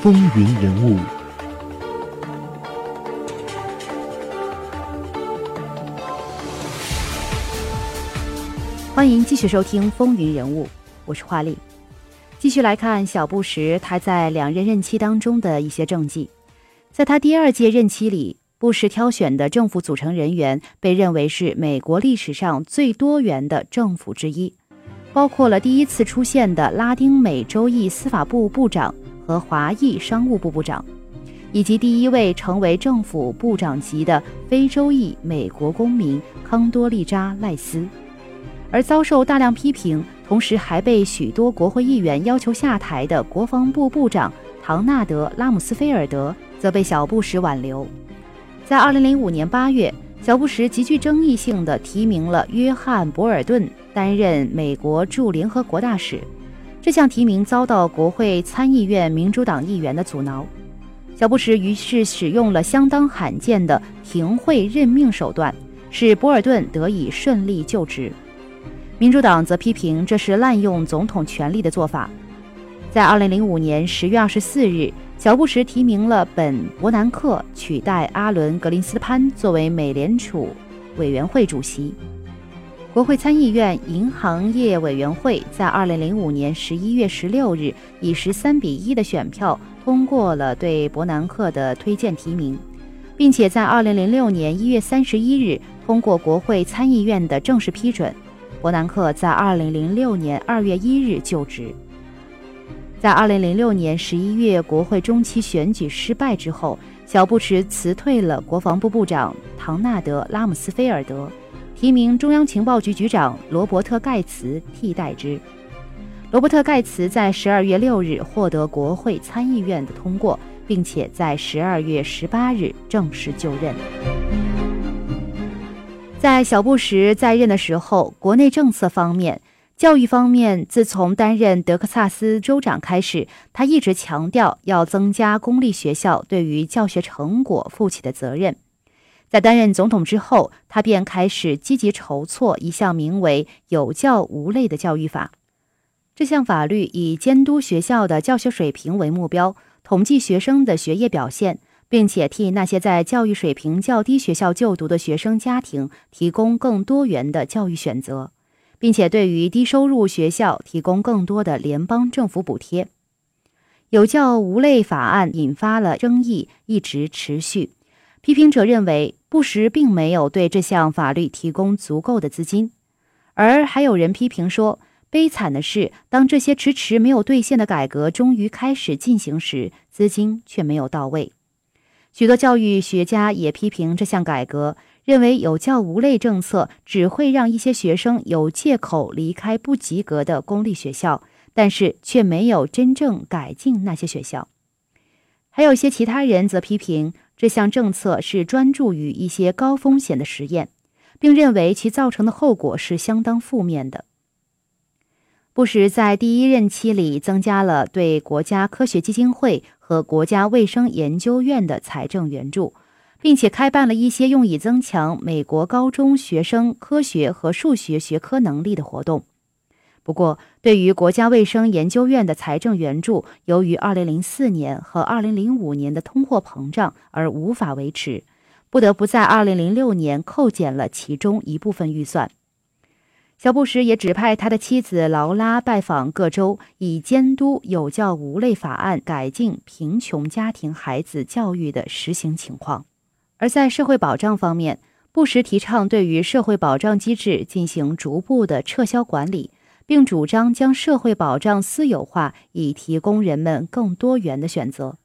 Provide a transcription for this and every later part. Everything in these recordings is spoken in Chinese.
风云人物，欢迎继续收听《风云人物》，我是华丽。继续来看小布什他在两任任期当中的一些政绩。在他第二届任期里，布什挑选的政府组成人员被认为是美国历史上最多元的政府之一，包括了第一次出现的拉丁美洲裔司法部部长。和华裔商务部部长，以及第一位成为政府部长级的非洲裔美国公民康多利扎赖斯，而遭受大量批评，同时还被许多国会议员要求下台的国防部部长唐纳德拉姆斯菲尔德，则被小布什挽留。在2005年8月，小布什极具争议性的提名了约翰博尔顿担任美国驻联合国大使。这项提名遭到国会参议院民主党议员的阻挠，小布什于是使用了相当罕见的停会任命手段，使博尔顿得以顺利就职。民主党则批评这是滥用总统权力的做法。在2005年10月24日，小布什提名了本·伯南克取代阿伦·格林斯潘作为美联储委员会主席。国会参议院银行业委员会在二零零五年十一月十六日以十三比一的选票通过了对伯南克的推荐提名，并且在二零零六年一月三十一日通过国会参议院的正式批准。伯南克在二零零六年二月一日就职。在二零零六年十一月国会中期选举失败之后，小布什辞退了国防部部长唐纳德拉姆斯菲尔德。提名中央情报局局长罗伯特·盖茨替代之。罗伯特·盖茨在十二月六日获得国会参议院的通过，并且在十二月十八日正式就任。在小布什在任的时候，国内政策方面，教育方面，自从担任德克萨斯州长开始，他一直强调要增加公立学校对于教学成果负起的责任。在担任总统之后，他便开始积极筹措一项名为“有教无类”的教育法。这项法律以监督学校的教学水平为目标，统计学生的学业表现，并且替那些在教育水平较低学校就读的学生家庭提供更多元的教育选择，并且对于低收入学校提供更多的联邦政府补贴。“有教无类”法案引发了争议，一直持续。批评者认为。布什并没有对这项法律提供足够的资金，而还有人批评说，悲惨的是，当这些迟迟没有兑现的改革终于开始进行时，资金却没有到位。许多教育学家也批评这项改革，认为有教无类政策只会让一些学生有借口离开不及格的公立学校，但是却没有真正改进那些学校。还有些其他人则批评。这项政策是专注于一些高风险的实验，并认为其造成的后果是相当负面的。布什在第一任期里增加了对国家科学基金会和国家卫生研究院的财政援助，并且开办了一些用以增强美国高中学生科学和数学学科能力的活动。不过，对于国家卫生研究院的财政援助，由于2004年和2005年的通货膨胀而无法维持，不得不在2006年扣减了其中一部分预算。小布什也指派他的妻子劳拉拜访各州，以监督有教无类法案改进贫穷家庭孩子教育的实行情况。而在社会保障方面，布什提倡对于社会保障机制进行逐步的撤销管理。并主张将社会保障私有化，以提供人们更多元的选择。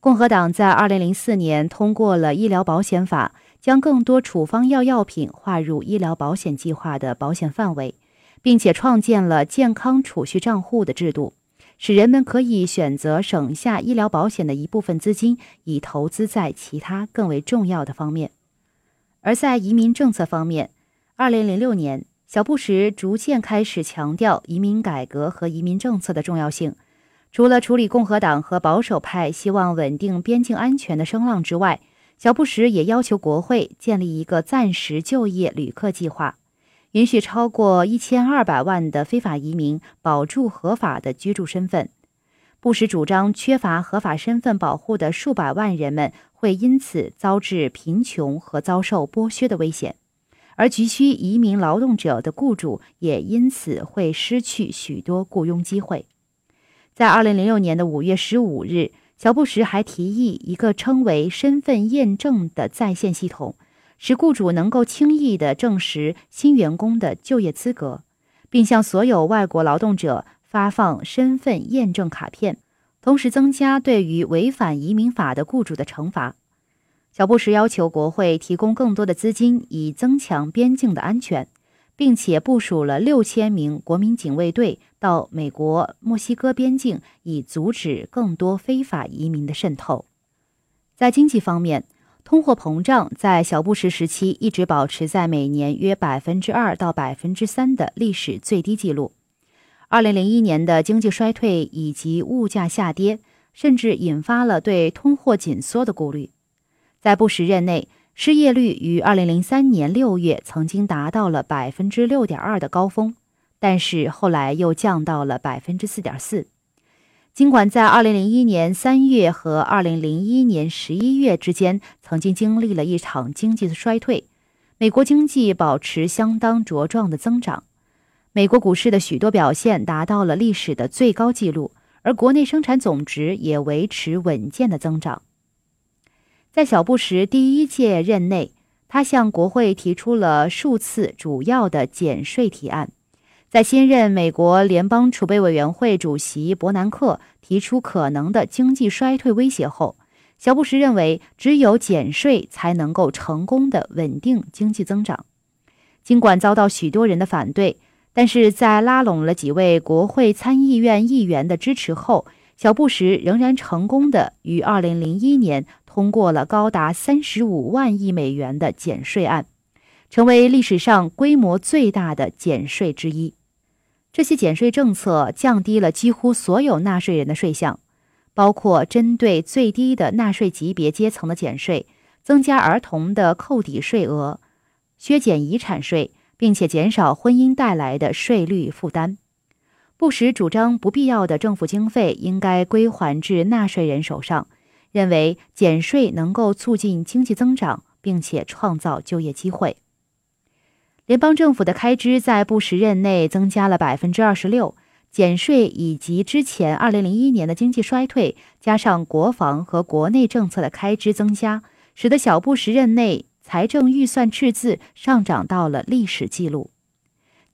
共和党在2004年通过了医疗保险法，将更多处方药药品划入医疗保险计划的保险范围，并且创建了健康储蓄账户的制度，使人们可以选择省下医疗保险的一部分资金，以投资在其他更为重要的方面。而在移民政策方面，2006年。小布什逐渐开始强调移民改革和移民政策的重要性。除了处理共和党和保守派希望稳定边境安全的声浪之外，小布什也要求国会建立一个暂时就业旅客计划，允许超过一千二百万的非法移民保住合法的居住身份。布什主张缺乏合法身份保护的数百万人们会因此遭致贫穷和遭受剥削的危险，而急需移民劳动者的雇主也因此会失去许多雇佣机会。在二零零六年的五月十五日，小布什还提议一个称为“身份验证”的在线系统，使雇主能够轻易地证实新员工的就业资格，并向所有外国劳动者。发放身份验证卡片，同时增加对于违反移民法的雇主的惩罚。小布什要求国会提供更多的资金，以增强边境的安全，并且部署了六千名国民警卫队到美国墨西哥边境，以阻止更多非法移民的渗透。在经济方面，通货膨胀在小布什时期一直保持在每年约百分之二到百分之三的历史最低纪录。二零零一年的经济衰退以及物价下跌，甚至引发了对通货紧缩的顾虑。在布什任内，失业率于二零零三年六月曾经达到了百分之六点二的高峰，但是后来又降到了百分之四点四。尽管在二零零一年三月和二零零一年十一月之间曾经经历了一场经济的衰退，美国经济保持相当茁壮的增长。美国股市的许多表现达到了历史的最高纪录，而国内生产总值也维持稳健的增长。在小布什第一届任内，他向国会提出了数次主要的减税提案。在新任美国联邦储备委员会主席伯南克提出可能的经济衰退威胁后，小布什认为只有减税才能够成功的稳定经济增长。尽管遭到许多人的反对。但是在拉拢了几位国会参议院议员的支持后，小布什仍然成功的于2001年通过了高达三十五万亿美元的减税案，成为历史上规模最大的减税之一。这些减税政策降低了几乎所有纳税人的税项，包括针对最低的纳税级别阶层的减税，增加儿童的扣抵税额，削减遗产税。并且减少婚姻带来的税率负担。布什主张不必要的政府经费应该归还至纳税人手上，认为减税能够促进经济增长，并且创造就业机会。联邦政府的开支在布什任内增加了百分之二十六，减税以及之前二零零一年的经济衰退，加上国防和国内政策的开支增加，使得小布什任内。财政预算赤字上涨到了历史记录，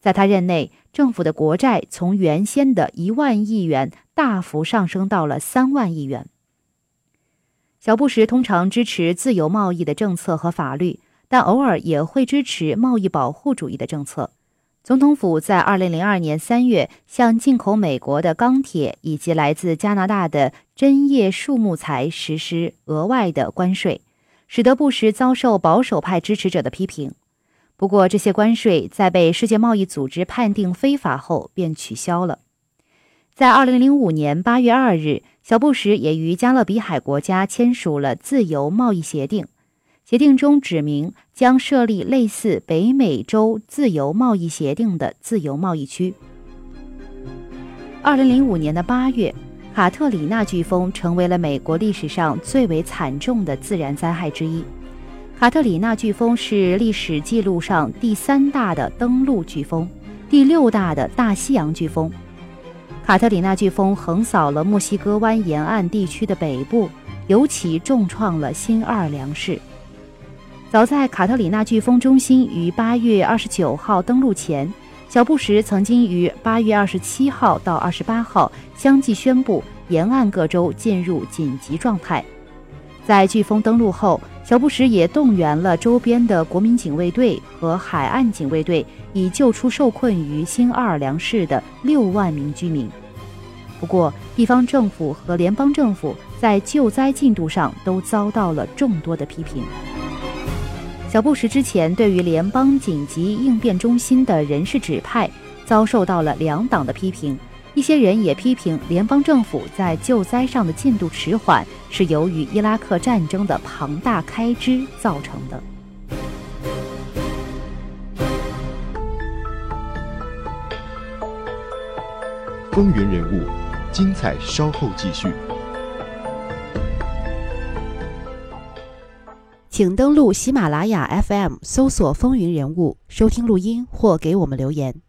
在他任内，政府的国债从原先的一万亿元大幅上升到了三万亿元。小布什通常支持自由贸易的政策和法律，但偶尔也会支持贸易保护主义的政策。总统府在二零零二年三月向进口美国的钢铁以及来自加拿大的针叶树木材实施额外的关税。使得布什遭受保守派支持者的批评。不过，这些关税在被世界贸易组织判定非法后便取消了。在2005年8月2日，小布什也与加勒比海国家签署了自由贸易协定。协定中指明将设立类似北美洲自由贸易协定的自由贸易区。2005年的8月。卡特里娜飓风成为了美国历史上最为惨重的自然灾害之一。卡特里娜飓风是历史记录上第三大的登陆飓风，第六大的大西洋飓风。卡特里娜飓风横扫了墨西哥湾沿岸地区的北部，尤其重创了新奥尔良市。早在卡特里娜飓风中心于八月二十九号登陆前。小布什曾经于八月二十七号到二十八号相继宣布沿岸各州进入紧急状态。在飓风登陆后，小布什也动员了周边的国民警卫队和海岸警卫队，以救出受困于新奥尔良市的六万名居民。不过，地方政府和联邦政府在救灾进度上都遭到了众多的批评。小布什之前对于联邦紧急应变中心的人事指派遭受到了两党的批评，一些人也批评联邦政府在救灾上的进度迟缓是由于伊拉克战争的庞大开支造成的。风云人物，精彩稍后继续。请登录喜马拉雅 FM 搜索“风云人物”，收听录音或给我们留言。